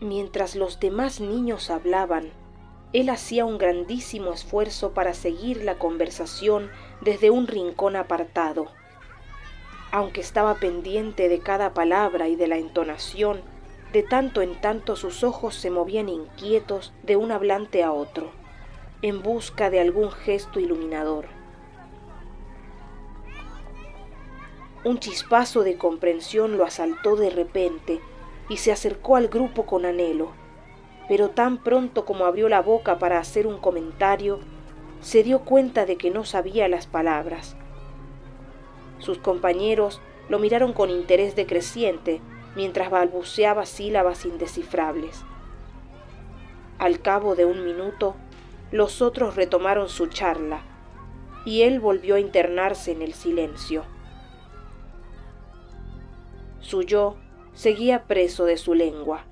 Mientras los demás niños hablaban, él hacía un grandísimo esfuerzo para seguir la conversación desde un rincón apartado. Aunque estaba pendiente de cada palabra y de la entonación, de tanto en tanto sus ojos se movían inquietos de un hablante a otro, en busca de algún gesto iluminador. Un chispazo de comprensión lo asaltó de repente y se acercó al grupo con anhelo, pero tan pronto como abrió la boca para hacer un comentario, se dio cuenta de que no sabía las palabras. Sus compañeros lo miraron con interés decreciente mientras balbuceaba sílabas indescifrables. Al cabo de un minuto, los otros retomaron su charla y él volvió a internarse en el silencio. Su yo seguía preso de su lengua